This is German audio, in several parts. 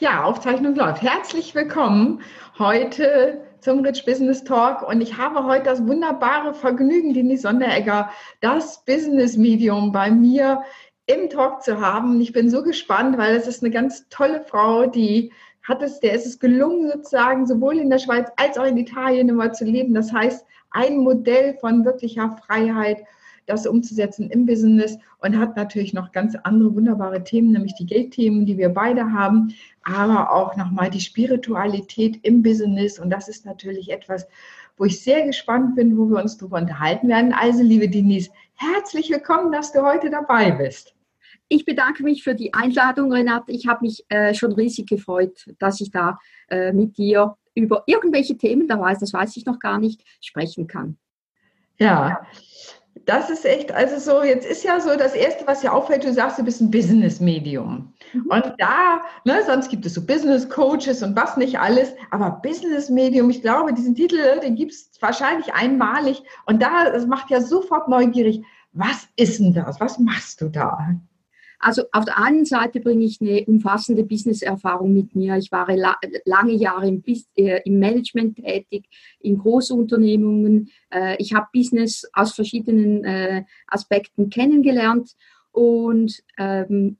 Ja, Aufzeichnung läuft. Herzlich willkommen heute zum Rich Business Talk und ich habe heute das wunderbare Vergnügen, Denise Sonderegger, das Business Medium bei mir im Talk zu haben. Ich bin so gespannt, weil es ist eine ganz tolle Frau, die hat es, der ist es gelungen, sozusagen sowohl in der Schweiz als auch in Italien immer zu leben. Das heißt, ein Modell von wirklicher Freiheit das umzusetzen im Business und hat natürlich noch ganz andere wunderbare Themen, nämlich die Geldthemen, die wir beide haben, aber auch nochmal die Spiritualität im Business. Und das ist natürlich etwas, wo ich sehr gespannt bin, wo wir uns darüber unterhalten werden. Also, liebe Denise, herzlich willkommen, dass du heute dabei bist. Ich bedanke mich für die Einladung, Renate. Ich habe mich äh, schon riesig gefreut, dass ich da äh, mit dir über irgendwelche Themen, da weiß, das weiß ich noch gar nicht, sprechen kann. Ja, das ist echt, also so, jetzt ist ja so das Erste, was dir auffällt, du sagst, du bist ein Business-Medium. Mhm. Und da, ne, sonst gibt es so Business-Coaches und was nicht alles, aber Business-Medium, ich glaube, diesen Titel, den gibt es wahrscheinlich einmalig. Und da, das macht ja sofort neugierig, was ist denn das? Was machst du da? Also auf der einen Seite bringe ich eine umfassende Business-Erfahrung mit mir. Ich war la lange Jahre im, äh, im, Management tätig, in Großunternehmungen. Äh, ich habe Business aus verschiedenen äh, Aspekten kennengelernt und ähm,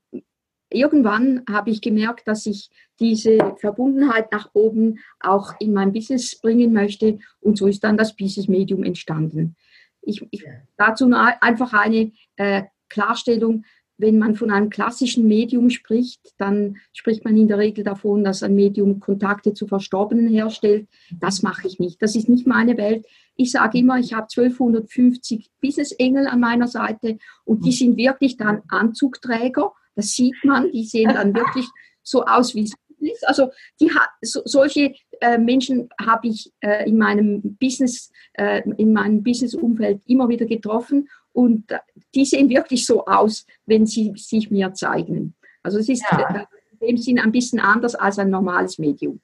irgendwann habe ich gemerkt, dass ich diese Verbundenheit nach oben auch in mein Business bringen möchte und so ist dann das Business-Medium entstanden. Ich, ich, dazu einfach eine äh, Klarstellung wenn man von einem klassischen Medium spricht, dann spricht man in der Regel davon, dass ein Medium Kontakte zu Verstorbenen herstellt. Das mache ich nicht. Das ist nicht meine Welt. Ich sage immer, ich habe 1250 Business-Engel an meiner Seite und die sind wirklich dann Anzugträger. Das sieht man. Die sehen dann wirklich so aus, wie es ist. Also die, so, solche äh, Menschen habe ich äh, in meinem Business, äh, in meinem Business-Umfeld immer wieder getroffen und die sehen wirklich so aus, wenn sie sich mir zeigen. Also es ist ja. in dem Sinn ein bisschen anders als ein normales Medium.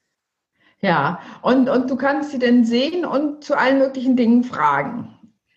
Ja, und, und du kannst sie denn sehen und zu allen möglichen Dingen fragen.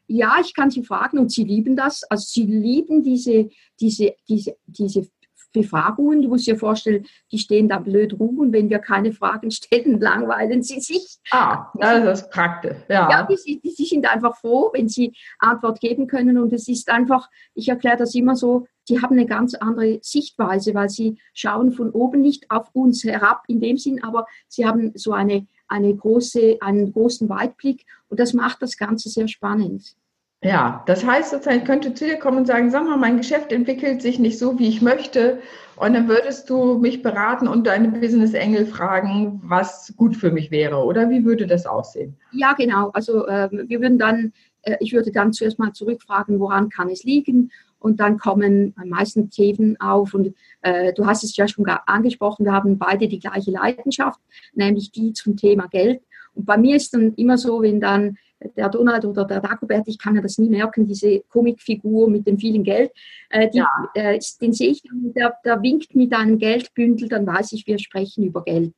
Ja, ich kann sie fragen und sie lieben das. Also sie lieben diese, diese, diese, diese Befragungen. Du musst dir vorstellen, die stehen da blöd rum und wenn wir keine Fragen stellen, langweilen sie sich. Ah, das ist praktisch. Ja, ja die, die, die sind einfach froh, wenn sie Antwort geben können und es ist einfach, ich erkläre das immer so, die haben eine ganz andere Sichtweise, weil sie schauen von oben nicht auf uns herab in dem Sinn, aber sie haben so eine, eine große, einen großen Weitblick und das macht das Ganze sehr spannend. Ja, das heißt sozusagen, ich könnte zu dir kommen und sagen, sag mal, mein Geschäft entwickelt sich nicht so, wie ich möchte. Und dann würdest du mich beraten und deine Business Engel fragen, was gut für mich wäre. Oder wie würde das aussehen? Ja, genau. Also äh, wir würden dann, äh, ich würde dann zuerst mal zurückfragen, woran kann es liegen? Und dann kommen am meisten Themen auf. Und äh, du hast es ja schon angesprochen, wir haben beide die gleiche Leidenschaft, nämlich die zum Thema Geld. Und bei mir ist dann immer so, wenn dann der Donald oder der Dagobert, ich kann mir das nie merken, diese Comicfigur mit dem vielen Geld, äh, die, ja. äh, den sehe ich, der, der winkt mit einem Geldbündel, dann weiß ich, wir sprechen über Geld.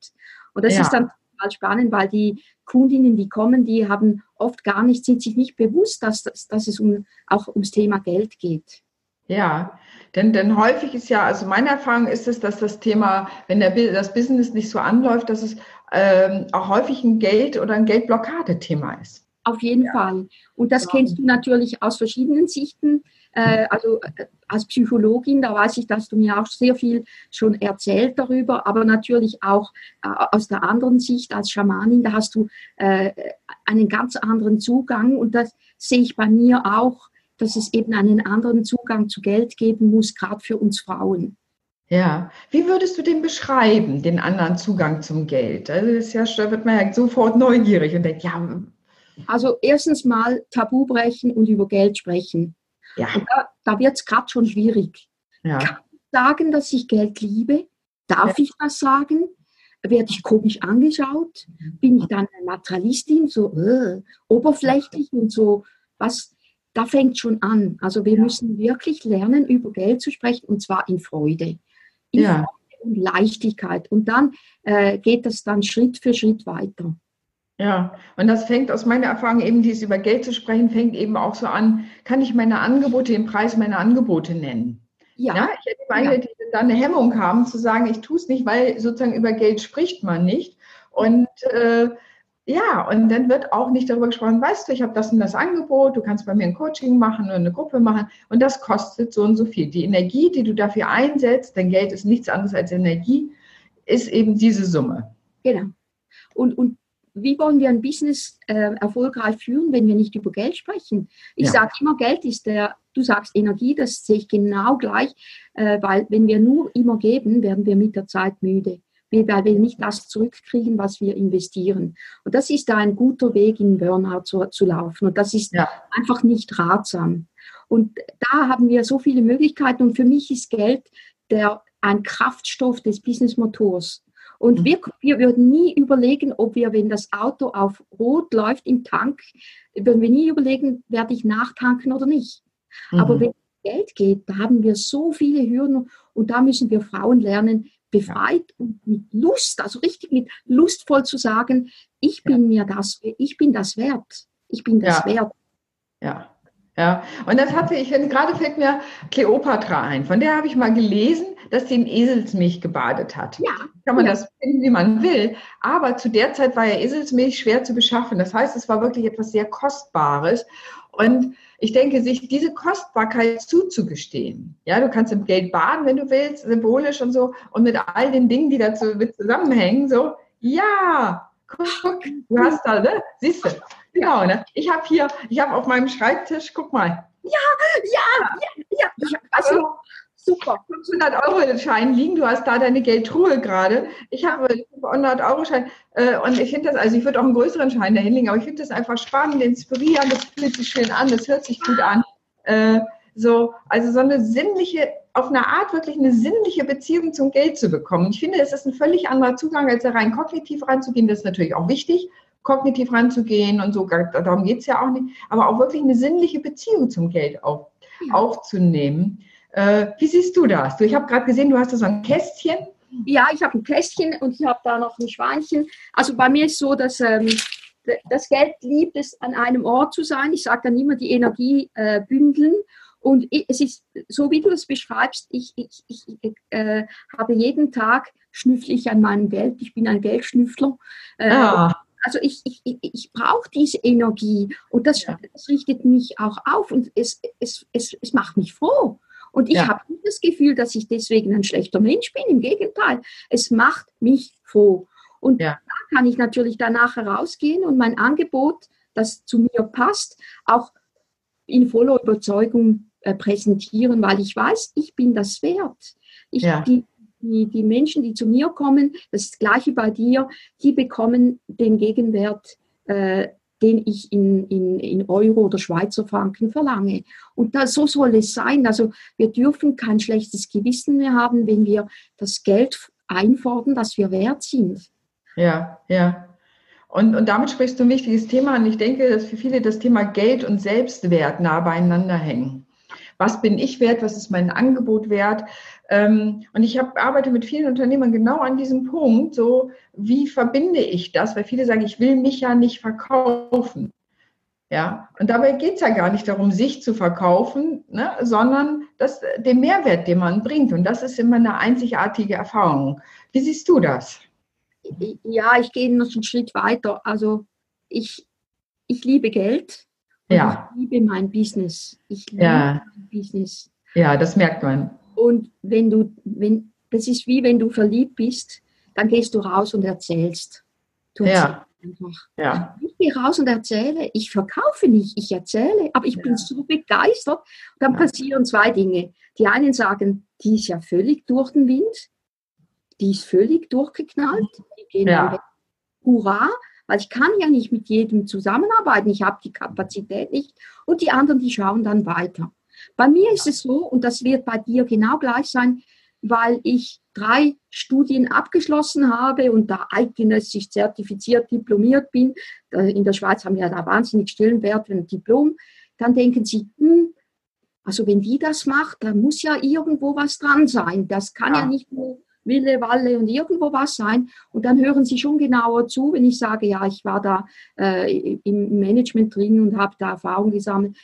Und das ja. ist dann total spannend, weil die Kundinnen, die kommen, die haben oft gar nicht, sind sich nicht bewusst, dass, dass, dass es um, auch ums Thema Geld geht. Ja, denn, denn häufig ist ja, also meine Erfahrung ist es, dass das Thema, wenn der, das Business nicht so anläuft, dass es ähm, auch häufig ein Geld- oder ein Geldblockade-Thema ist. Auf jeden ja. Fall. Und das ja. kennst du natürlich aus verschiedenen Sichten. Äh, also äh, als Psychologin, da weiß ich, dass du mir auch sehr viel schon erzählt darüber, aber natürlich auch äh, aus der anderen Sicht als Schamanin, da hast du einen ganz anderen Zugang und das sehe ich bei mir auch, dass es eben einen anderen Zugang zu Geld geben muss, gerade für uns Frauen. Ja, wie würdest du den beschreiben, den anderen Zugang zum Geld? Also das ist ja, da wird man ja sofort neugierig und denkt, ja, also erstens mal Tabu brechen und über Geld sprechen. Ja. da, da wird es gerade schon schwierig. Ja. Kann ich sagen, dass ich Geld liebe? Darf ja. ich das sagen? Werde ich komisch angeschaut? Bin ich dann eine Materialistin, so äh, oberflächlich und so? Was? Da fängt schon an. Also wir ja. müssen wirklich lernen, über Geld zu sprechen und zwar in Freude. In ja. Freude und Leichtigkeit. Und dann äh, geht das dann Schritt für Schritt weiter. Ja, und das fängt aus meiner Erfahrung eben, dieses über Geld zu sprechen, fängt eben auch so an, kann ich meine Angebote, den Preis meiner Angebote nennen? Ja. ja ich hätte meine, ja. die dann eine Hemmung haben, zu sagen, ich tue es nicht, weil sozusagen über Geld spricht man nicht. Und äh, ja, und dann wird auch nicht darüber gesprochen, weißt du, ich habe das und das Angebot, du kannst bei mir ein Coaching machen oder eine Gruppe machen und das kostet so und so viel. Die Energie, die du dafür einsetzt, denn Geld ist nichts anderes als Energie, ist eben diese Summe. Genau. Und, und wie wollen wir ein Business äh, erfolgreich führen, wenn wir nicht über Geld sprechen? Ich ja. sage immer, Geld ist der, du sagst Energie, das sehe ich genau gleich, äh, weil wenn wir nur immer geben, werden wir mit der Zeit müde weil wir nicht das zurückkriegen, was wir investieren. Und das ist da ein guter Weg, in Burnout zu, zu laufen. Und das ist ja. einfach nicht ratsam. Und da haben wir so viele Möglichkeiten. Und für mich ist Geld der, ein Kraftstoff des Businessmotors. Und mhm. wir, wir würden nie überlegen, ob wir, wenn das Auto auf Rot läuft im Tank, würden wir nie überlegen, werde ich nachtanken oder nicht. Mhm. Aber wenn es Geld geht, da haben wir so viele Hürden und da müssen wir Frauen lernen, befreit und mit Lust, also richtig mit lustvoll zu sagen, ich bin ja. mir das, ich bin das wert. Ich bin das ja. wert. Ja. Ja, und das hatte ich, gerade fällt mir Kleopatra ein. Von der habe ich mal gelesen, dass sie in Eselsmilch gebadet hat. Ja. Kann man ja. das finden, wie man will. Aber zu der Zeit war ja Eselsmilch schwer zu beschaffen. Das heißt, es war wirklich etwas sehr Kostbares. Und ich denke, sich diese Kostbarkeit zuzugestehen. Ja, du kannst im Geld baden, wenn du willst, symbolisch und so, und mit all den Dingen, die dazu mit zusammenhängen, so, ja, guck, du hast da, ne? Siehst du? Genau, ne? Ich habe hier, ich habe auf meinem Schreibtisch, guck mal. Ja, ja, ja, ja. Also, Super. 500 Euro Schein liegen. Du hast da deine Geldtruhe gerade. Ich habe 500 Euro Schein äh, und ich finde das, also ich würde auch einen größeren Schein dahin legen, aber ich finde das einfach spannend, inspirierend. Das fühlt sich schön an, das hört sich gut an. Äh, so, also so eine sinnliche, auf eine Art wirklich eine sinnliche Beziehung zum Geld zu bekommen. Ich finde, es ist ein völlig anderer Zugang, als da rein kognitiv ranzugehen. Das ist natürlich auch wichtig, kognitiv ranzugehen und so. Darum geht es ja auch nicht. Aber auch wirklich eine sinnliche Beziehung zum Geld auf, aufzunehmen. Äh, wie siehst du das? Du, ich habe gerade gesehen, du hast da so ein Kästchen. Ja, ich habe ein Kästchen und ich habe da noch ein Schweinchen. Also bei mir ist so, dass ähm, das Geld liebt es, an einem Ort zu sein. Ich sage dann immer die Energie äh, bündeln. Und es ist so, wie du es beschreibst, ich, ich, ich äh, habe jeden Tag schnüffle ich an meinem Geld. Ich bin ein Geldschnüffler. Äh, ah. Also ich, ich, ich brauche diese Energie und das, ja. das, richtet mich auch auf und es, es, es, es macht mich froh. Und ich ja. habe nicht das Gefühl, dass ich deswegen ein schlechter Mensch bin. Im Gegenteil, es macht mich froh. Und ja. da kann ich natürlich danach herausgehen und mein Angebot, das zu mir passt, auch in voller Überzeugung präsentieren, weil ich weiß, ich bin das wert. Ich, ja. die, die, die Menschen, die zu mir kommen, das gleiche bei dir, die bekommen den Gegenwert, äh, den ich in, in, in Euro oder Schweizer Franken verlange. Und das, so soll es sein. Also wir dürfen kein schlechtes Gewissen mehr haben, wenn wir das Geld einfordern, das wir wert sind. Ja, ja. Und, und damit sprichst du ein wichtiges Thema an. Ich denke, dass für viele das Thema Geld und Selbstwert nah beieinander hängen was bin ich wert, was ist mein Angebot wert. Ähm, und ich hab, arbeite mit vielen Unternehmern genau an diesem Punkt, so wie verbinde ich das, weil viele sagen, ich will mich ja nicht verkaufen. Ja, und dabei geht es ja gar nicht darum, sich zu verkaufen, ne, sondern das, den Mehrwert, den man bringt. Und das ist immer eine einzigartige Erfahrung. Wie siehst du das? Ja, ich gehe noch einen Schritt weiter. Also ich, ich liebe Geld. Ja. Ich liebe mein Business. Ich liebe ja. mein Business. Ja, das merkt man. Und wenn du, wenn, das ist wie wenn du verliebt bist, dann gehst du raus und erzählst. Du ja. Einfach. Ja. Ich gehe raus und erzähle. Ich verkaufe nicht, ich erzähle. Aber ich ja. bin so begeistert. dann ja. passieren zwei Dinge. Die einen sagen, die ist ja völlig durch den Wind. Die ist völlig durchgeknallt. Die gehen ja. Hurra weil ich kann ja nicht mit jedem zusammenarbeiten, ich habe die Kapazität nicht und die anderen, die schauen dann weiter. Bei mir ist es so, und das wird bei dir genau gleich sein, weil ich drei Studien abgeschlossen habe und da eidgenössisch zertifiziert diplomiert bin. In der Schweiz haben wir da wahnsinnig stillen Wert für ein Diplom. Dann denken sie, hm, also wenn die das macht, dann muss ja irgendwo was dran sein. Das kann ja, ja nicht nur Wille, Walle und irgendwo was sein. Und dann hören sie schon genauer zu, wenn ich sage, ja, ich war da äh, im Management drin und habe da Erfahrung gesammelt.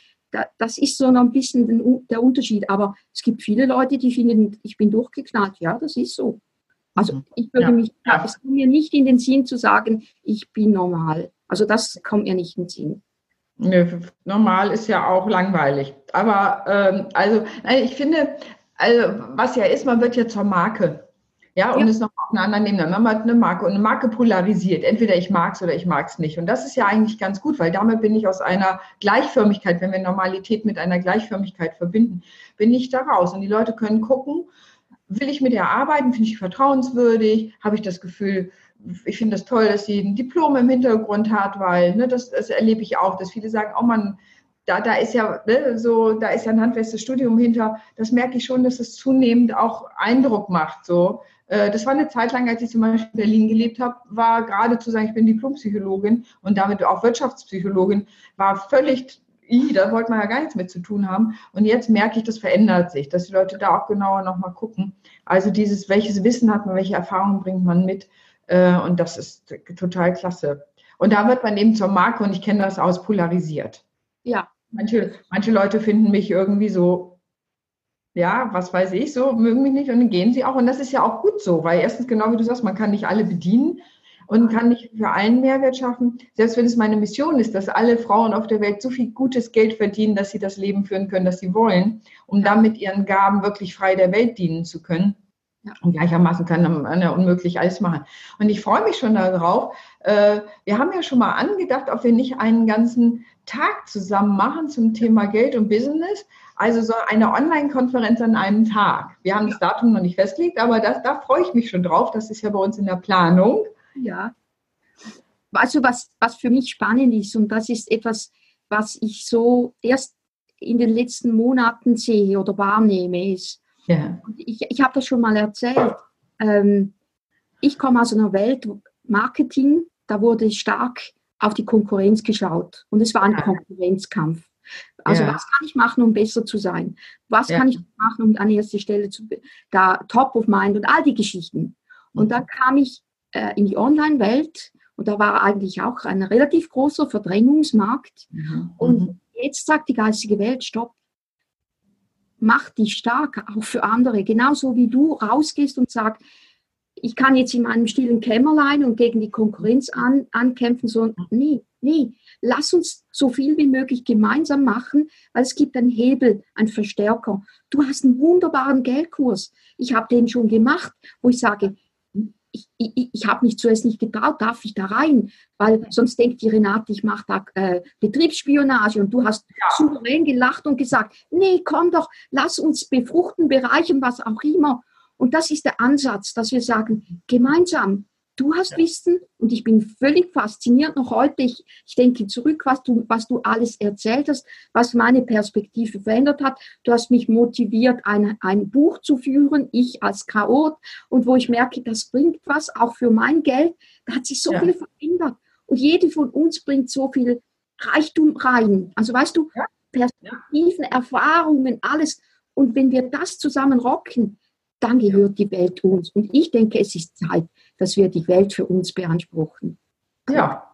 das ist so noch ein bisschen der Unterschied. Aber es gibt viele Leute, die finden, ich bin durchgeknallt. Ja, das ist so. Also mhm. ich würde ja, mich, ja. es kommt mir nicht in den Sinn zu sagen, ich bin normal. Also das kommt mir nicht in den Sinn. Nö, normal ist ja auch langweilig. Aber ähm, also ich finde, also, was ja ist, man wird ja zur Marke. Ja, und ja. es noch auf einen anderen nehmen. Man hat eine Marke und eine Marke polarisiert. Entweder ich mag es oder ich mag es nicht. Und das ist ja eigentlich ganz gut, weil damit bin ich aus einer Gleichförmigkeit, wenn wir Normalität mit einer Gleichförmigkeit verbinden, bin ich da raus. Und die Leute können gucken, will ich mit ihr arbeiten, finde ich vertrauenswürdig, habe ich das Gefühl, ich finde das toll, dass sie ein Diplom im Hintergrund hat, weil ne, das, das erlebe ich auch, dass viele sagen, oh man, da, da ist ja ne, so, da ist ja ein handfestes Studium hinter. Das merke ich schon, dass es zunehmend auch Eindruck macht. So, das war eine Zeit lang, als ich zum Beispiel in Berlin gelebt habe, war gerade zu sagen, ich bin Diplompsychologin und damit auch Wirtschaftspsychologin, war völlig, da wollte man ja gar nichts mit zu tun haben. Und jetzt merke ich, das verändert sich, dass die Leute da auch genauer nochmal gucken. Also dieses, welches Wissen hat man, welche Erfahrungen bringt man mit. Äh, und das ist total klasse. Und da wird man eben zur Marke, und ich kenne das aus, polarisiert. Ja, Manche, manche Leute finden mich irgendwie so, ja, was weiß ich, so mögen mich nicht und dann gehen sie auch. Und das ist ja auch gut so, weil erstens, genau wie du sagst, man kann nicht alle bedienen und kann nicht für allen Mehrwert schaffen. Selbst wenn es meine Mission ist, dass alle Frauen auf der Welt so viel gutes Geld verdienen, dass sie das Leben führen können, das sie wollen, um dann mit ihren Gaben wirklich frei der Welt dienen zu können. Und gleichermaßen kann man ja unmöglich alles machen. Und ich freue mich schon darauf. Äh, wir haben ja schon mal angedacht, ob wir nicht einen ganzen Tag zusammen machen zum Thema Geld und Business. Also so eine Online-Konferenz an einem Tag. Wir haben das Datum noch nicht festgelegt, aber das, da freue ich mich schon drauf. Das ist ja bei uns in der Planung. Ja. Also was, was für mich spannend ist, und das ist etwas, was ich so erst in den letzten Monaten sehe oder wahrnehme, ist, ja. ich, ich habe das schon mal erzählt, ähm, ich komme aus einer Welt Marketing, da wurde stark auf die Konkurrenz geschaut und es war ein Konkurrenzkampf. Also ja. was kann ich machen, um besser zu sein? Was ja. kann ich machen, um an erster Stelle zu da top of mind und all die Geschichten. Und mhm. dann kam ich äh, in die Online-Welt und da war eigentlich auch ein relativ großer Verdrängungsmarkt. Mhm. Und mhm. jetzt sagt die geistige Welt, stopp, mach dich stark, auch für andere. Genauso wie du rausgehst und sagst, ich kann jetzt in meinem stillen Kämmerlein und gegen die Konkurrenz an, ankämpfen, so, nee, nee, lass uns so viel wie möglich gemeinsam machen, weil es gibt einen Hebel, einen Verstärker. Du hast einen wunderbaren Geldkurs. Ich habe den schon gemacht, wo ich sage, ich, ich, ich habe mich zuerst nicht getraut, darf ich da rein? Weil sonst denkt die Renate, ich mache da äh, Betriebsspionage und du hast ja. souverän gelacht und gesagt, nee, komm doch, lass uns befruchten, bereichern, was auch immer. Und das ist der Ansatz, dass wir sagen, gemeinsam, du hast ja. Wissen und ich bin völlig fasziniert noch heute. Ich, ich denke zurück, was du, was du alles erzählt hast, was meine Perspektive verändert hat. Du hast mich motiviert, ein, ein Buch zu führen, ich als Chaot, und wo ich merke, das bringt was, auch für mein Geld. Da hat sich so ja. viel verändert. Und jede von uns bringt so viel Reichtum rein. Also weißt du. Perspektiven, Erfahrungen, alles. Und wenn wir das zusammen rocken, dann gehört die Welt uns. Und ich denke, es ist Zeit, dass wir die Welt für uns beanspruchen. Ja,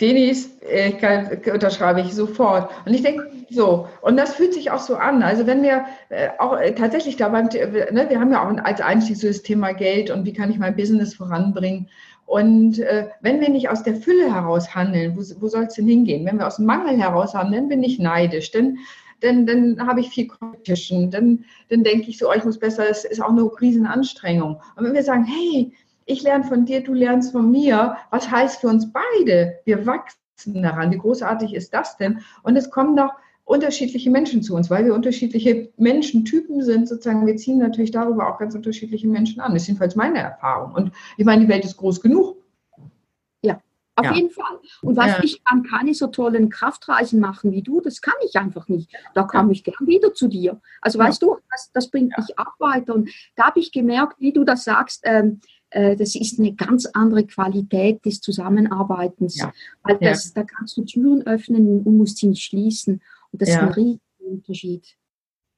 Denis, ich unterschreibe ich sofort. Und ich denke so, und das fühlt sich auch so an. Also wenn wir äh, auch äh, tatsächlich da beim, ne, wir haben ja auch als Einstieg so das Thema Geld und wie kann ich mein Business voranbringen. Und äh, wenn wir nicht aus der Fülle heraus handeln, wo, wo soll es denn hingehen? Wenn wir aus dem Mangel heraus handeln, bin ich neidisch. Denn dann, dann habe ich viel Competition. Dann, dann denke ich so, oh, ich muss besser, es ist auch eine Riesenanstrengung. Und wenn wir sagen, hey, ich lerne von dir, du lernst von mir, was heißt für uns beide? Wir wachsen daran. Wie großartig ist das denn? Und es kommen noch unterschiedliche Menschen zu uns, weil wir unterschiedliche Menschentypen sind, sozusagen. Wir ziehen natürlich darüber auch ganz unterschiedliche Menschen an. Das ist jedenfalls meine Erfahrung. Und ich meine, die Welt ist groß genug. Auf ja. jeden Fall. Und was ja. ich kann keine so tollen Kraftreisen machen wie du, das kann ich einfach nicht. Da komme ich gern wieder zu dir. Also ja. weißt du, das, das bringt mich auch weiter. Und da habe ich gemerkt, wie du das sagst, ähm, äh, das ist eine ganz andere Qualität des Zusammenarbeitens. Weil das, da kannst du Türen öffnen und musst sie nicht schließen. Und das ist ein riesiger Unterschied.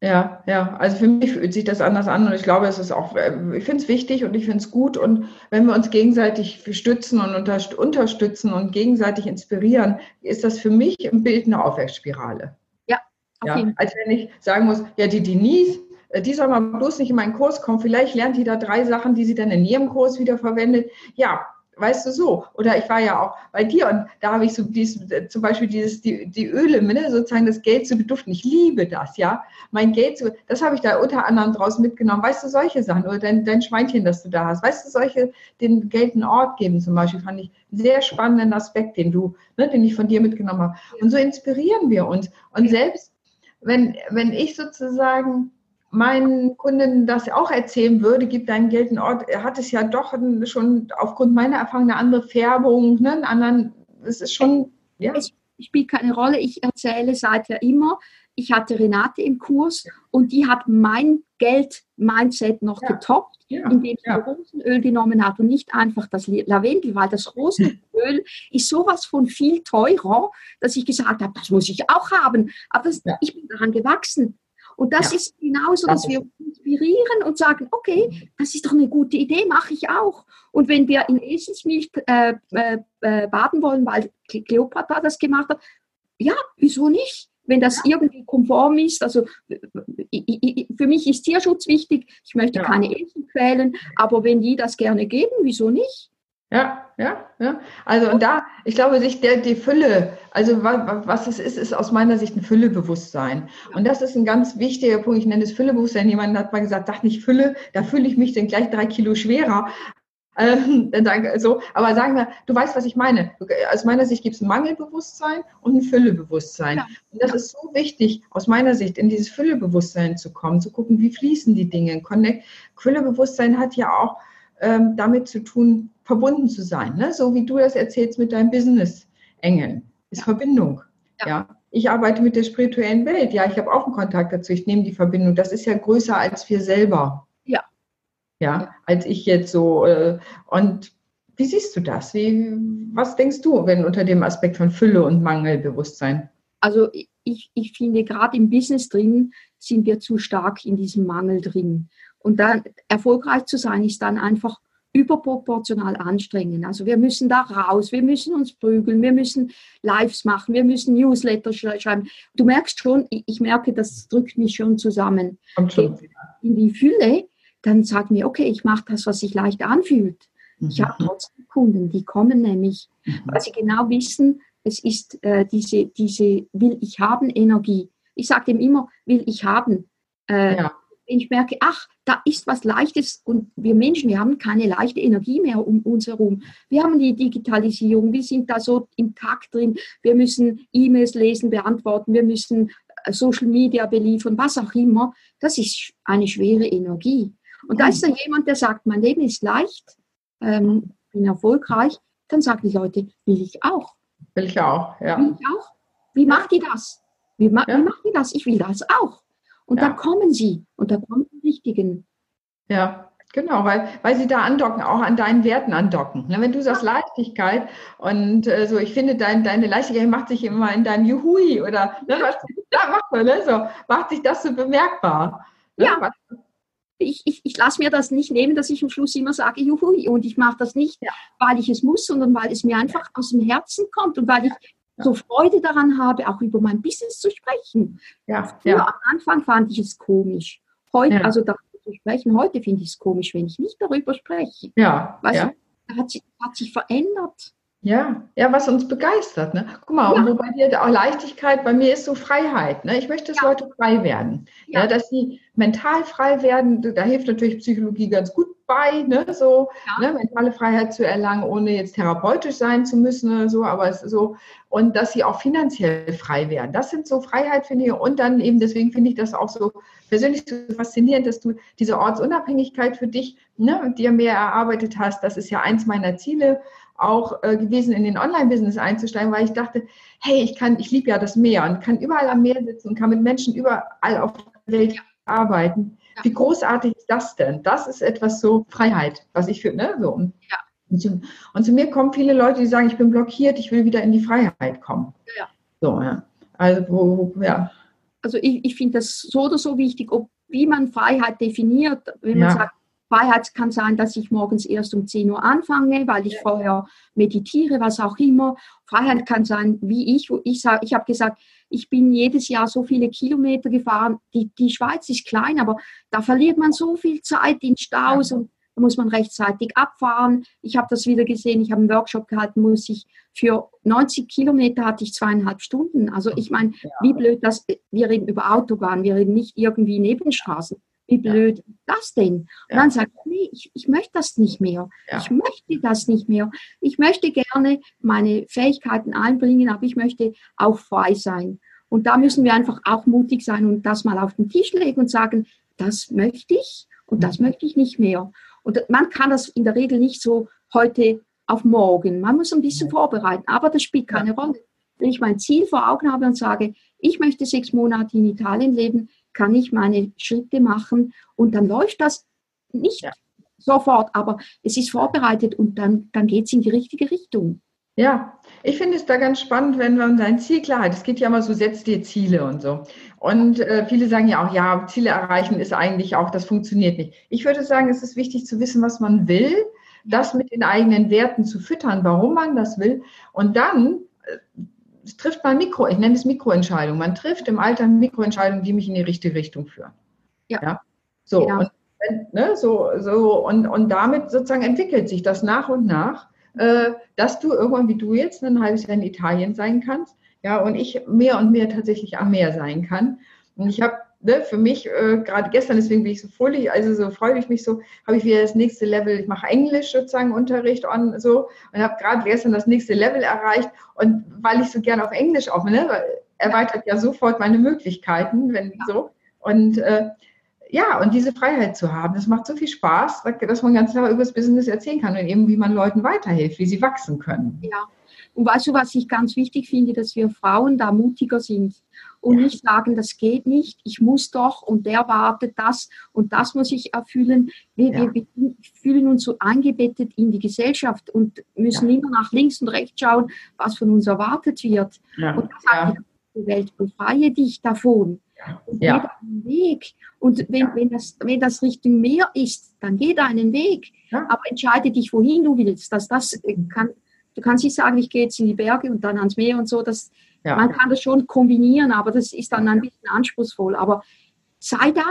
Ja, ja, also für mich fühlt sich das anders an und ich glaube, es ist auch, äh, ich finde es wichtig und ich finde es gut und wenn wir uns gegenseitig stützen und unterstützen und gegenseitig inspirieren, ist das für mich im Bild eine Aufwärtsspirale. Ja, Ja, als wenn ich sagen muss, ja, die Denise, äh, die soll mal bloß nicht in meinen Kurs kommen. Vielleicht lernt die da drei Sachen, die sie dann in ihrem Kurs wieder verwendet. Ja, weißt du so. Oder ich war ja auch bei dir und da habe ich so dieses, zum Beispiel dieses, die, die Öle, ne, sozusagen das Geld zu beduften. Ich liebe das, ja. Mein Geld zu, das habe ich da unter anderem draus mitgenommen. Weißt du, solche Sachen oder dein, dein Schweinchen, das du da hast. Weißt du, solche, den Geld einen Ort geben zum Beispiel, fand ich einen sehr spannenden Aspekt, den du, ne, den ich von dir mitgenommen habe. Und so inspirieren wir uns. Und selbst wenn, wenn ich sozusagen meinen Kunden das auch erzählen würde, gibt dein Geld einen Ort, er hat es ja doch schon aufgrund meiner Erfahrung eine andere Färbung, ne, einen anderen, es ist schon, ja. Es spielt keine Rolle, ich erzähle seither immer, ich hatte Renate im Kurs und die hat mein Geld-Mindset noch ja. getoppt, ja. indem sie ja. Rosenöl genommen hat und nicht einfach das Lavendel, weil das Rosenöl ist sowas von viel teurer, dass ich gesagt habe, das muss ich auch haben. Aber das, ich bin daran gewachsen. Und das ja. ist genauso, dass wir uns inspirieren und sagen, okay, das ist doch eine gute Idee, mache ich auch. Und wenn wir in Eselsmilch äh, äh, äh baden wollen, weil Cleopatra das gemacht hat, ja, wieso nicht? Wenn das ja. irgendwie konform ist, also für mich ist Tierschutz wichtig, ich möchte ja. keine Esel quälen, aber wenn die das gerne geben, wieso nicht? Ja, ja, ja. Also und da, ich glaube, sich der die Fülle, also was, es ist, ist aus meiner Sicht ein Füllebewusstsein. Und das ist ein ganz wichtiger Punkt. Ich nenne es Füllebewusstsein. Jemand hat mal gesagt, sag nicht Fülle, da fühle ich mich dann gleich drei Kilo schwerer. Ähm, so, aber sagen wir, du weißt, was ich meine. Aus meiner Sicht gibt es ein Mangelbewusstsein und ein Füllebewusstsein. Ja. Und das ja. ist so wichtig, aus meiner Sicht, in dieses Füllebewusstsein zu kommen, zu gucken, wie fließen die Dinge. Connect. Füllebewusstsein hat ja auch ähm, damit zu tun, verbunden zu sein. Ne? So wie du das erzählst mit deinem Business-Engeln. Ist ja. Verbindung. Ja. ja. Ich arbeite mit der spirituellen Welt. Ja, ich habe auch einen Kontakt dazu. Ich nehme die Verbindung. Das ist ja größer als wir selber. Ja. Ja, ja. als ich jetzt so. Äh, und wie siehst du das? Wie, was denkst du, wenn unter dem Aspekt von Fülle und Mangelbewusstsein? Also ich, ich finde, gerade im Business drin sind wir zu stark in diesem Mangel drin. Und dann erfolgreich zu sein, ist dann einfach überproportional anstrengend. Also wir müssen da raus, wir müssen uns prügeln, wir müssen Lives machen, wir müssen Newsletter schreiben. Du merkst schon, ich merke, das drückt mich schon zusammen. Schon. In die Fülle, dann sag mir, okay, ich mache das, was sich leicht anfühlt. Mhm. Ich habe trotzdem Kunden, die kommen nämlich, mhm. weil sie genau wissen, es ist äh, diese, diese will ich haben Energie. Ich sage dem immer, will ich haben. Äh, ja ich merke, ach, da ist was Leichtes und wir Menschen, wir haben keine leichte Energie mehr um uns herum. Wir haben die Digitalisierung, wir sind da so im Takt drin, wir müssen E-Mails lesen, beantworten, wir müssen äh, Social Media beliefern, was auch immer. Das ist eine schwere Energie. Und da ist da jemand, der sagt, mein Leben ist leicht, ähm, bin erfolgreich, dann sagen die Leute, will ich auch. Will ich auch, ja. Will ich auch. Wie macht die das? Wie, ma ja. wie macht die das? Ich will das auch. Und ja. da kommen sie und da kommen die richtigen. Ja, Genau, weil, weil sie da andocken, auch an deinen Werten andocken. Ne, wenn du sagst Leichtigkeit und äh, so, ich finde, dein, deine Leichtigkeit macht sich immer in deinem Juhui oder ne, was da macht man, ne, so, macht sich das so bemerkbar. Ne? Ja. Ich, ich, ich lasse mir das nicht nehmen, dass ich am Schluss immer sage Juhui. Und ich mache das nicht, weil ich es muss, sondern weil es mir einfach aus dem Herzen kommt und weil ich so Freude daran habe, auch über mein Business zu sprechen. Ja, Früher, ja. Am Anfang fand ich es komisch. Heute, ja. also darüber zu sprechen, heute finde ich es komisch, wenn ich nicht darüber spreche. Ja. Weißt ja. Du, hat, sich, hat sich verändert. Ja, ja, was uns begeistert. Ne? Guck mal, ja. und wo bei dir auch Leichtigkeit, bei mir ist so Freiheit. Ne? Ich möchte, dass ja. Leute frei werden. Ja. ja. dass sie mental frei werden. Da hilft natürlich Psychologie ganz gut bei, ne? so ne? mentale Freiheit zu erlangen, ohne jetzt therapeutisch sein zu müssen oder so, aber es ist so. Und dass sie auch finanziell frei werden. Das sind so Freiheit, finde ich. Und dann eben, deswegen finde ich das auch so persönlich so faszinierend, dass du diese Ortsunabhängigkeit für dich, ne, dir mehr erarbeitet hast. Das ist ja eins meiner Ziele auch äh, gewesen, in den Online-Business einzusteigen, weil ich dachte, hey, ich kann, ich liebe ja das Meer und kann überall am Meer sitzen und kann mit Menschen überall auf der Welt arbeiten. Ja. Wie großartig ist das denn? Das ist etwas so Freiheit, was ich finde, ne? So. Ja. Und, zu, und zu mir kommen viele Leute, die sagen, ich bin blockiert, ich will wieder in die Freiheit kommen. Ja. So, ja. Also, wo, ja. Also ich, ich finde das so oder so wichtig, ob wie man Freiheit definiert, wenn man sagt, Freiheit kann sein, dass ich morgens erst um 10 Uhr anfange, weil ich vorher meditiere, was auch immer. Freiheit kann sein, wie ich, wo ich sage, ich habe gesagt, ich bin jedes Jahr so viele Kilometer gefahren. Die, die Schweiz ist klein, aber da verliert man so viel Zeit in Staus ja. und da muss man rechtzeitig abfahren. Ich habe das wieder gesehen, ich habe einen Workshop gehalten, muss ich für 90 Kilometer hatte ich zweieinhalb Stunden. Also ich meine, ja. wie blöd das, wir reden über Autobahn, wir reden nicht irgendwie Nebenstraßen. Wie blöd ja. das denn? Und dann sagt er, nee, ich, ich möchte das nicht mehr. Ich möchte das nicht mehr. Ich möchte gerne meine Fähigkeiten einbringen, aber ich möchte auch frei sein. Und da müssen wir einfach auch mutig sein und das mal auf den Tisch legen und sagen, das möchte ich und das mhm. möchte ich nicht mehr. Und man kann das in der Regel nicht so heute auf morgen. Man muss ein bisschen vorbereiten, aber das spielt keine Rolle. Wenn ich mein Ziel vor Augen habe und sage, ich möchte sechs Monate in Italien leben, kann ich meine Schritte machen und dann läuft das nicht ja. sofort, aber es ist vorbereitet und dann, dann geht es in die richtige Richtung. Ja, ich finde es da ganz spannend, wenn man sein Ziel klar hat. Es geht ja immer so, setz dir Ziele und so. Und äh, viele sagen ja auch, ja, Ziele erreichen ist eigentlich auch, das funktioniert nicht. Ich würde sagen, es ist wichtig zu wissen, was man will, das mit den eigenen Werten zu füttern, warum man das will. Und dann äh, trifft man Mikro, ich nenne es Mikroentscheidungen. Man trifft im Alter Mikroentscheidungen, die mich in die richtige Richtung führen. Ja. ja? So, ja. Und, ne, so, so und, und damit sozusagen entwickelt sich das nach und nach, äh, dass du irgendwann wie du jetzt ein halbes Jahr in Italien sein kannst, ja, und ich mehr und mehr tatsächlich am Meer sein kann. Und ich habe ne, für mich, äh, gerade gestern, deswegen bin ich so fröhlich, also so freue ich mich so, habe ich wieder das nächste Level, ich mache Englisch sozusagen Unterricht und so und habe gerade gestern das nächste Level erreicht und weil ich so gerne auf Englisch auch, ne, erweitert ja sofort meine Möglichkeiten, wenn ja. so und äh, ja, und diese Freiheit zu haben, das macht so viel Spaß, dass man ganz klar über das Business erzählen kann und eben, wie man Leuten weiterhilft, wie sie wachsen können. Ja, und weißt du, was ich ganz wichtig finde, dass wir Frauen da mutiger sind und ja. nicht sagen, das geht nicht, ich muss doch und der wartet das und das muss ich erfüllen. Wir, ja. wir, fühlen uns so eingebettet in die Gesellschaft und müssen immer nach links und rechts schauen, was von uns erwartet wird. Und das sagt die Welt, befreie dich davon. Und geh einen Weg. Und wenn, wenn, das, wenn das Richtung Meer ist, dann geh deinen Weg. Aber entscheide dich, wohin du willst. Dass das äh, kann, Du kannst nicht sagen, ich gehe jetzt in die Berge und dann ans Meer und so. Das, ja. Man kann das schon kombinieren, aber das ist dann ein bisschen anspruchsvoll. Aber sei da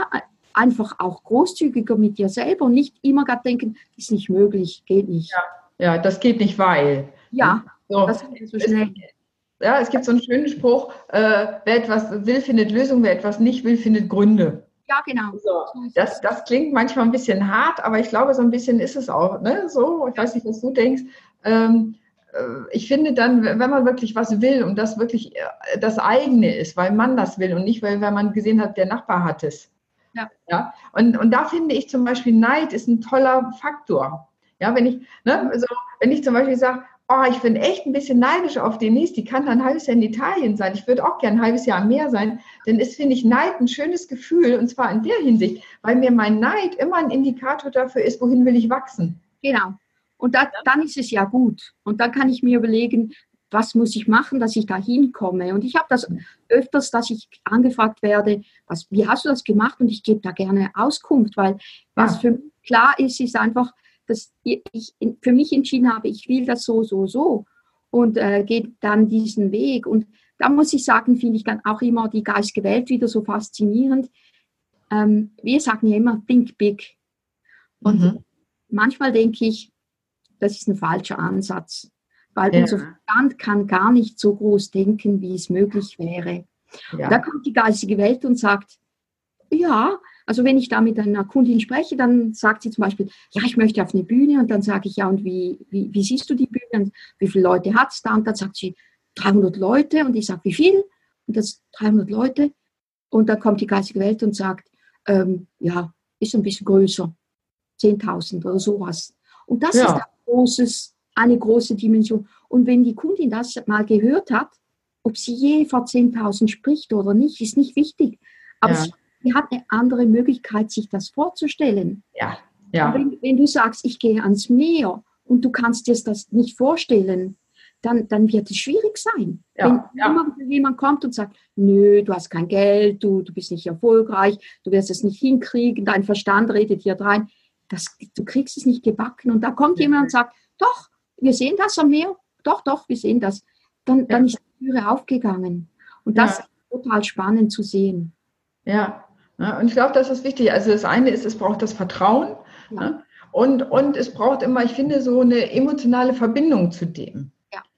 einfach auch großzügiger mit dir selber und nicht immer gerade denken, das ist nicht möglich, geht nicht. Ja, ja das geht nicht, weil. Ja, so, das geht so schnell. Es, ja, es gibt so einen schönen Spruch, äh, wer etwas will, findet Lösungen, wer etwas nicht will, findet Gründe. Ja, genau. So, das, das klingt manchmal ein bisschen hart, aber ich glaube, so ein bisschen ist es auch. Ne? So, ich weiß nicht, was du denkst. Ähm, äh, ich finde dann, wenn man wirklich was will und das wirklich äh, das eigene ist, weil man das will und nicht, weil, weil man gesehen hat, der Nachbar hat es. Ja. ja? Und, und da finde ich zum Beispiel, Neid ist ein toller Faktor. Ja, wenn ich, ne, also, wenn ich zum Beispiel sage, oh, ich bin echt ein bisschen neidisch auf Denise, die kann dann ein halbes Jahr in Italien sein, ich würde auch gerne ein halbes Jahr am Meer sein, dann ist, finde ich, Neid ein schönes Gefühl und zwar in der Hinsicht, weil mir mein Neid immer ein Indikator dafür ist, wohin will ich wachsen. Genau. Und da, dann ist es ja gut. Und dann kann ich mir überlegen, was muss ich machen, dass ich da hinkomme. Und ich habe das öfters, dass ich angefragt werde, was, wie hast du das gemacht? Und ich gebe da gerne Auskunft, weil was für mich klar ist, ist einfach, dass ich für mich entschieden habe, ich will das so, so, so und äh, gehe dann diesen Weg. Und da muss ich sagen, finde ich dann auch immer die geistige Welt wieder so faszinierend. Ähm, wir sagen ja immer, think big. Und mhm. manchmal denke ich, das ist ein falscher Ansatz, weil ja. unser Verstand kann gar nicht so groß denken, wie es möglich wäre. Ja. Da kommt die geistige Welt und sagt, ja, also wenn ich da mit einer Kundin spreche, dann sagt sie zum Beispiel, ja, ich möchte auf eine Bühne und dann sage ich, ja, und wie, wie, wie siehst du die Bühne und wie viele Leute hat es da? Und dann sagt sie, 300 Leute und ich sage, wie viel? Und das 300 Leute und dann kommt die geistige Welt und sagt, ähm, ja, ist ein bisschen größer, 10.000 oder sowas. Und das ja. ist großes, eine große Dimension. Und wenn die Kundin das mal gehört hat, ob sie je vor 10.000 spricht oder nicht, ist nicht wichtig. Aber ja. sie hat eine andere Möglichkeit, sich das vorzustellen. Ja. Ja. Wenn, wenn, du sagst, ich gehe ans Meer und du kannst dir das nicht vorstellen, dann, dann wird es schwierig sein. Ja, wenn ja. immer jemand kommt und sagt, nö, du hast kein Geld, du, du bist nicht erfolgreich, du wirst es nicht hinkriegen, dein Verstand redet hier rein, das, du kriegst es nicht gebacken. Und da kommt ja. jemand und sagt, doch, wir sehen das am Meer, doch, doch, wir sehen das. Dann, ja. dann ist die Türe aufgegangen. Und das ja. ist total spannend zu sehen. Ja, ja und ich glaube, das ist wichtig. Also das eine ist, es braucht das Vertrauen. Ne? Und, und es braucht immer, ich finde, so eine emotionale Verbindung zu dem.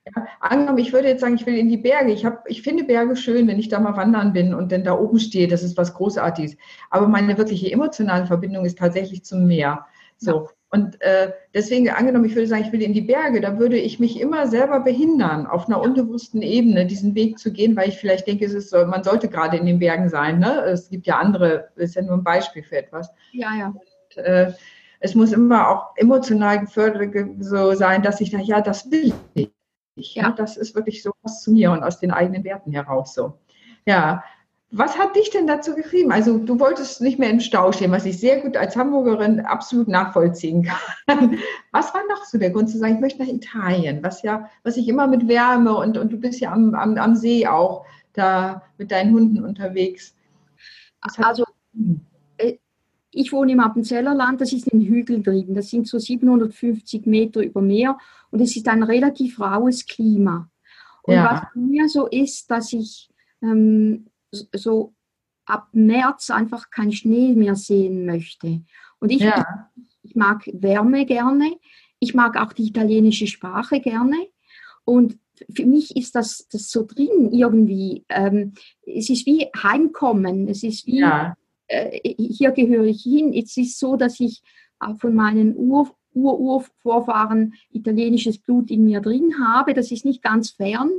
Ja. Angenommen, ich würde jetzt sagen, ich will in die Berge. Ich, hab, ich finde Berge schön, wenn ich da mal wandern bin und dann da oben stehe. Das ist was Großartiges. Aber meine wirkliche emotionale Verbindung ist tatsächlich zum Meer. So. Ja. Und äh, deswegen, angenommen, ich würde sagen, ich will in die Berge, da würde ich mich immer selber behindern, auf einer unbewussten Ebene diesen Weg zu gehen, weil ich vielleicht denke, es ist so, man sollte gerade in den Bergen sein. Ne? Es gibt ja andere, das ist ja nur ein Beispiel für etwas. Ja, ja. Und, äh, es muss immer auch emotional gefördert so sein, dass ich sage, ja, das will ich. Ja. Das ist wirklich so was zu mir und aus den eigenen Werten heraus so. Ja, was hat dich denn dazu getrieben? Also du wolltest nicht mehr im Stau stehen, was ich sehr gut als Hamburgerin absolut nachvollziehen kann. Was war noch so der Grund zu sagen, ich möchte nach Italien, was ja, was ich immer mit Wärme und, und du bist ja am, am, am See auch da mit deinen Hunden unterwegs. Also ich wohne im Appenzellerland, das ist in Hügeln drin, das sind so 750 Meter über Meer und es ist ein relativ raues Klima. Und ja. was mir so ist, dass ich ähm, so ab März einfach keinen Schnee mehr sehen möchte. Und ich, ja. ich, mag Wärme gerne. Ich mag auch die italienische Sprache gerne. Und für mich ist das, das so drin irgendwie. Ähm, es ist wie Heimkommen. Es ist wie, ja. Äh, hier gehöre ich hin. Es ist so, dass ich von meinen Ur Ur-Urvorfahren italienisches Blut in mir drin habe. Das ist nicht ganz fern.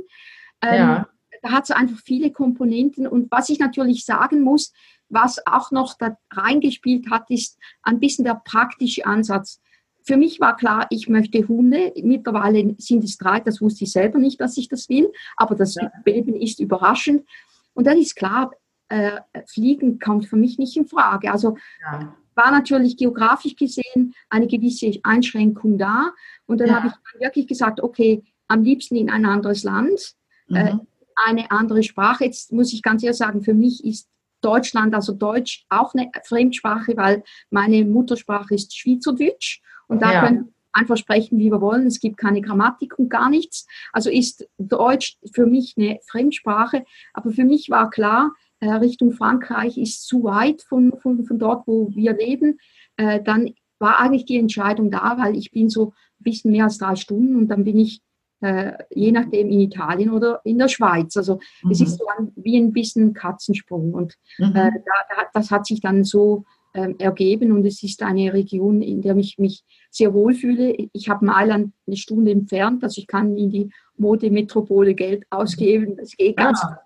Ähm, ja da hat es einfach viele Komponenten. Und was ich natürlich sagen muss, was auch noch da reingespielt hat, ist ein bisschen der praktische Ansatz. Für mich war klar, ich möchte Hunde. Mittlerweile sind es drei, das wusste ich selber nicht, dass ich das will, aber das ja. Leben ist überraschend. Und dann ist klar, äh, Fliegen kommt für mich nicht in Frage. Also ja. war natürlich geografisch gesehen eine gewisse Einschränkung da. Und dann ja. habe ich wirklich gesagt, okay, am liebsten in ein anderes Land. Äh, mhm. Äh, eine andere Sprache. Jetzt muss ich ganz ehrlich sagen, für mich ist Deutschland, also Deutsch, auch eine Fremdsprache, weil meine Muttersprache ist Schweizerdeutsch und da ja. können wir einfach sprechen, wie wir wollen. Es gibt keine Grammatik und gar nichts. Also ist Deutsch für mich eine Fremdsprache. Aber für mich war klar, äh, Richtung Frankreich ist zu weit von, von, von dort, wo wir leben. Äh, dann war eigentlich die Entscheidung da, weil ich bin so ein bisschen mehr als drei Stunden und dann bin ich äh, je nachdem in Italien oder in der Schweiz. Also mhm. es ist so ein, wie ein bisschen Katzensprung und mhm. äh, da, das hat sich dann so ähm, ergeben und es ist eine Region, in der ich mich sehr wohl fühle. Ich habe Mailand eine Stunde entfernt, also ich kann in die Modemetropole Geld ausgeben. Das geht ganz ah.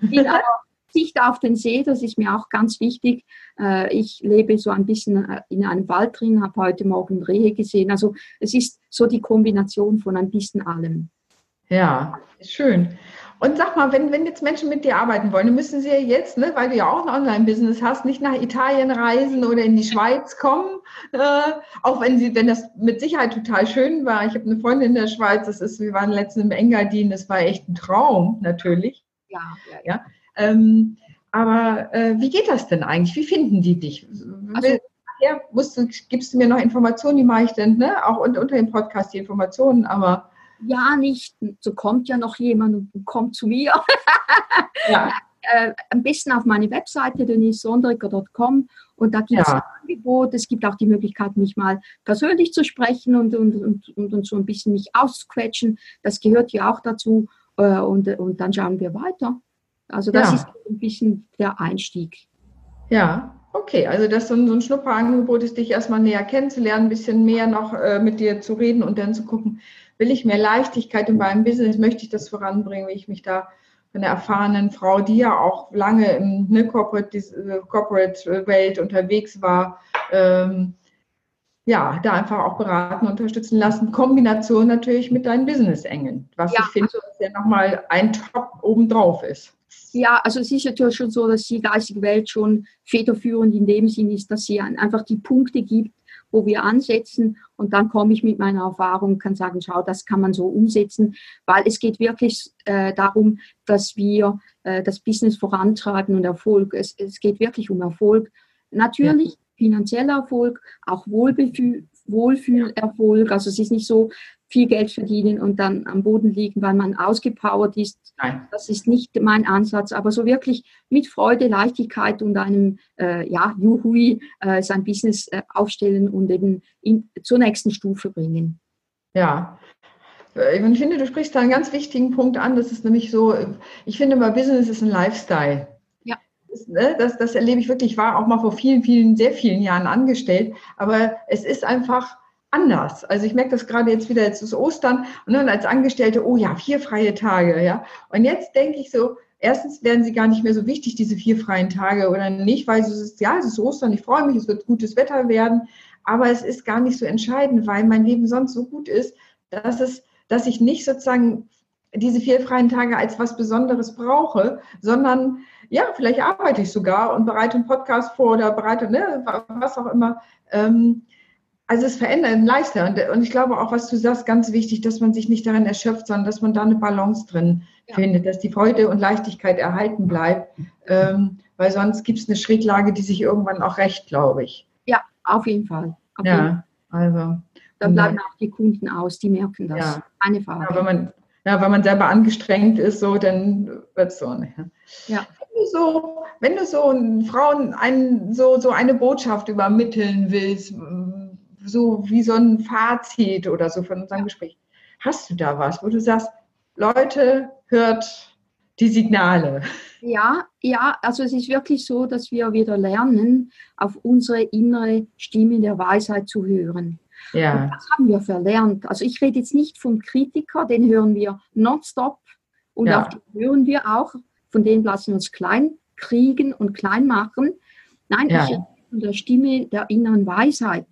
gut. Sicht auf den See, das ist mir auch ganz wichtig. Äh, ich lebe so ein bisschen äh, in einem Wald drin, habe heute Morgen Rehe gesehen. Also es ist so die Kombination von ein bisschen allem. Ja, schön. Und sag mal, wenn, wenn jetzt Menschen mit dir arbeiten wollen, dann müssen sie ja jetzt, ne, weil du ja auch ein Online-Business hast, nicht nach Italien reisen oder in die Schweiz kommen, äh, auch wenn sie, wenn das mit Sicherheit total schön war. Ich habe eine Freundin in der Schweiz, das ist, wir waren letztens im Engadin, das war echt ein Traum, natürlich. Ja, ja. ja. Ähm, aber äh, wie geht das denn eigentlich? Wie finden die dich? Also, Nachher musst du, gibst du mir noch Informationen, die mache ich denn, ne? Auch unter, unter dem Podcast die Informationen, aber. Ja, nicht. So kommt ja noch jemand und kommt zu mir. ja. Äh, am besten auf meine Webseite denisondricker.com und da gibt es ja. ein Angebot. Es gibt auch die Möglichkeit, mich mal persönlich zu sprechen und, und, und, und, so ein bisschen mich auszuquetschen. Das gehört ja auch dazu. Äh, und, und dann schauen wir weiter. Also das ja. ist ein bisschen der Einstieg. Ja, okay. Also das so ein, so ein Schnupperangebot ist, dich erstmal näher kennenzulernen, ein bisschen mehr noch äh, mit dir zu reden und dann zu gucken, will ich mehr Leichtigkeit in meinem Business, möchte ich das voranbringen, wie ich mich da von einer erfahrenen Frau, die ja auch lange in ne, Corporate, äh, Corporate Welt unterwegs war, ähm, ja, da einfach auch beraten, unterstützen lassen. Kombination natürlich mit deinen Business-Engeln, was ja, ich finde, also, dass ja nochmal ein Top obendrauf ist. Ja, also es ist natürlich schon so, dass die geistige Welt schon federführend in dem Sinn ist, dass sie einfach die Punkte gibt, wo wir ansetzen und dann komme ich mit meiner Erfahrung, kann sagen, schau, das kann man so umsetzen, weil es geht wirklich äh, darum, dass wir äh, das Business vorantreiben und Erfolg. Es, es geht wirklich um Erfolg. Natürlich finanzieller Erfolg, auch Wohlbefühl, Wohlfühlerfolg. Also es ist nicht so, viel Geld verdienen und dann am Boden liegen, weil man ausgepowert ist. Nein. Das ist nicht mein Ansatz, aber so wirklich mit Freude, Leichtigkeit und einem, äh, ja, Juhui äh, sein Business äh, aufstellen und eben in, zur nächsten Stufe bringen. Ja, ich finde, du sprichst da einen ganz wichtigen Punkt an. Das ist nämlich so, ich finde mal, Business ist ein Lifestyle. Ne, das, das erlebe ich wirklich. Ich war auch mal vor vielen, vielen, sehr vielen Jahren angestellt. Aber es ist einfach anders. Also ich merke das gerade jetzt wieder, jetzt ist Ostern und dann als Angestellte, oh ja, vier freie Tage, ja. Und jetzt denke ich so, erstens werden sie gar nicht mehr so wichtig, diese vier freien Tage oder nicht, weil es ist, ja, es ist Ostern, ich freue mich, es wird gutes Wetter werden, aber es ist gar nicht so entscheidend, weil mein Leben sonst so gut ist, dass es, dass ich nicht sozusagen diese vier freien Tage als was Besonderes brauche, sondern ja, vielleicht arbeite ich sogar und bereite einen Podcast vor oder bereite, ne, was auch immer. Ähm, also es verändert Lifestyle. Und, ich glaube auch, was du sagst, ganz wichtig, dass man sich nicht daran erschöpft, sondern dass man da eine Balance drin ja. findet, dass die Freude und Leichtigkeit erhalten bleibt. Ähm, weil sonst gibt es eine Schräglage, die sich irgendwann auch rächt, glaube ich. Ja, auf jeden Fall. Auf ja, jeden Fall. also. Dann bleiben auch die Kunden aus, die merken das. Ja. Keine Frage. Ja, wenn man, ja, wenn man selber angestrengt ist, so, dann wird es so. Ne? Ja. Du so, wenn du so Frauen ein, so, so eine Botschaft übermitteln willst, so wie so ein Fazit oder so von unserem Gespräch. Hast du da was, wo du sagst, Leute, hört die Signale? Ja, ja, also es ist wirklich so, dass wir wieder lernen, auf unsere innere Stimme der Weisheit zu hören. Ja. Und das haben wir verlernt. Also ich rede jetzt nicht vom Kritiker, den hören wir nonstop und ja. auf den hören wir auch, von denen lassen wir uns klein kriegen und klein machen. Nein, ja. ich der Stimme der inneren Weisheit.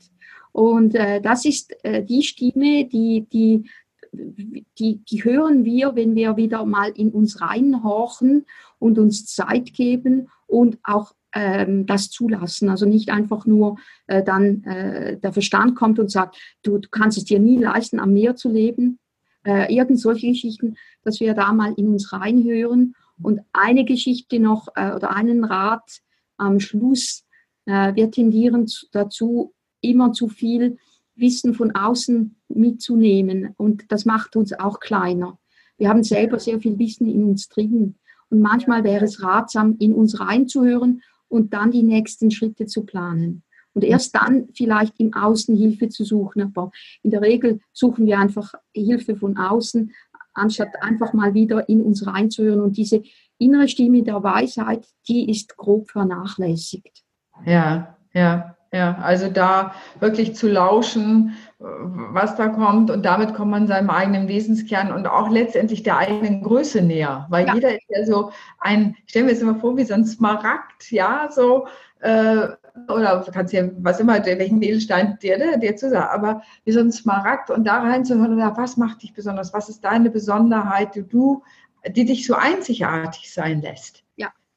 Und äh, das ist äh, die Stimme, die, die, die, die hören wir, wenn wir wieder mal in uns reinhorchen und uns Zeit geben und auch ähm, das zulassen. Also nicht einfach nur äh, dann äh, der Verstand kommt und sagt, du, du kannst es dir nie leisten, am Meer zu leben. Äh, irgend solche Geschichten, dass wir da mal in uns reinhören. Und eine Geschichte noch äh, oder einen Rat am Schluss. Äh, wir tendieren dazu, immer zu viel Wissen von außen mitzunehmen. Und das macht uns auch kleiner. Wir haben selber sehr viel Wissen in uns drin. Und manchmal wäre es ratsam, in uns reinzuhören und dann die nächsten Schritte zu planen. Und erst dann vielleicht im Außen Hilfe zu suchen. Aber in der Regel suchen wir einfach Hilfe von außen, anstatt einfach mal wieder in uns reinzuhören. Und diese innere Stimme der Weisheit, die ist grob vernachlässigt. Ja, ja. Ja, also da wirklich zu lauschen, was da kommt und damit kommt man seinem eigenen Wesenskern und auch letztendlich der eigenen Größe näher, weil ja. jeder ist ja so ein, ich stelle mir jetzt immer vor, wie so ein Smaragd, ja, so, äh, oder du kannst ja, was immer, welchen Edelstein dir, dir zu sagen, aber wie so ein Smaragd und da reinzuhören, was macht dich besonders, was ist deine Besonderheit, die du, die dich so einzigartig sein lässt.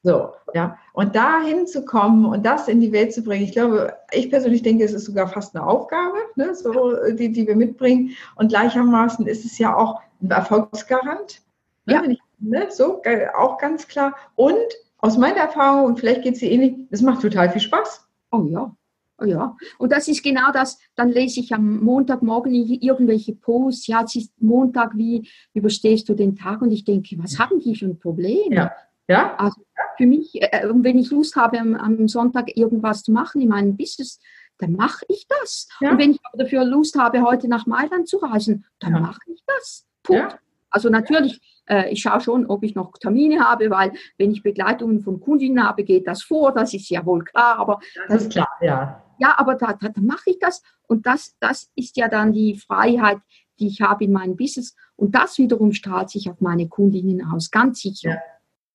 So, ja. Und da hinzukommen und das in die Welt zu bringen, ich glaube, ich persönlich denke, es ist sogar fast eine Aufgabe, ne, so, die, die wir mitbringen. Und gleichermaßen ist es ja auch ein Erfolgsgarant. Ne, ja. Ich, ne, so, auch ganz klar. Und aus meiner Erfahrung, und vielleicht geht es dir ähnlich, es macht total viel Spaß. Oh ja. Oh ja, und das ist genau das, dann lese ich am Montagmorgen irgendwelche Posts, ja, es ist Montag, wie überstehst du den Tag? Und ich denke, was haben die für ein Problem? Ja. Ja? Also für mich, äh, äh wenn ich Lust habe, am, Sonntag irgendwas zu machen in meinem Business, dann mache ich das. Ja. Und wenn ich aber dafür Lust habe, heute nach Mailand zu reisen, dann ja. mache ich das. Punkt. Ja. Also natürlich, äh, ich schaue schon, ob ich noch Termine habe, weil wenn ich Begleitungen von Kundinnen habe, geht das vor, das ist ja wohl klar, aber das, ist klar, ja. Ja, aber da, da, da mache ich das und das, das ist ja dann die Freiheit, die ich habe in meinem Business und das wiederum strahlt sich auf meine Kundinnen aus, ganz sicher. Ja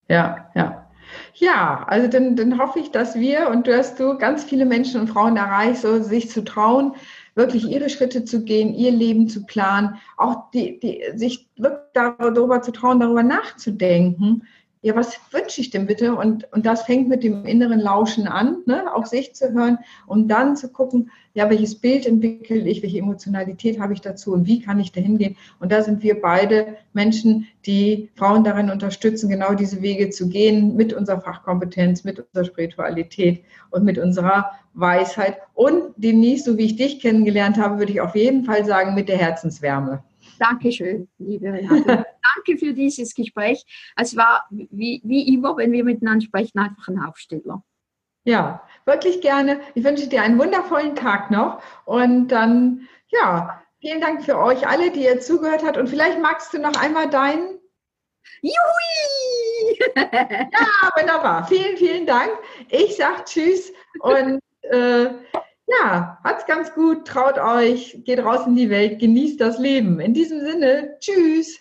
ja, ja. Ja, also dann, dann hoffe ich, dass wir und du hast du ganz viele Menschen und Frauen erreicht, so sich zu trauen, wirklich ihre Schritte zu gehen, ihr Leben zu planen, auch die, die, sich wirklich darüber zu trauen, darüber nachzudenken, ja, was wünsche ich denn bitte? Und, und das fängt mit dem inneren Lauschen an, ne? auf sich zu hören und dann zu gucken, ja, welches Bild entwickle ich, welche Emotionalität habe ich dazu und wie kann ich da hingehen? Und da sind wir beide Menschen, die Frauen darin unterstützen, genau diese Wege zu gehen mit unserer Fachkompetenz, mit unserer Spiritualität und mit unserer Weisheit. Und Denise, so wie ich dich kennengelernt habe, würde ich auf jeden Fall sagen, mit der Herzenswärme. Dankeschön, liebe Renate. Danke für dieses Gespräch. Es war wie, wie immer, wenn wir miteinander sprechen, einfach ein Aufsteller. Ja, wirklich gerne. Ich wünsche dir einen wundervollen Tag noch und dann, ja, vielen Dank für euch alle, die ihr zugehört habt und vielleicht magst du noch einmal deinen. Juhui! ja, wunderbar. Vielen, vielen Dank. Ich sage Tschüss und äh, ja, hat's ganz gut, traut euch, geht raus in die Welt, genießt das Leben. In diesem Sinne, tschüss.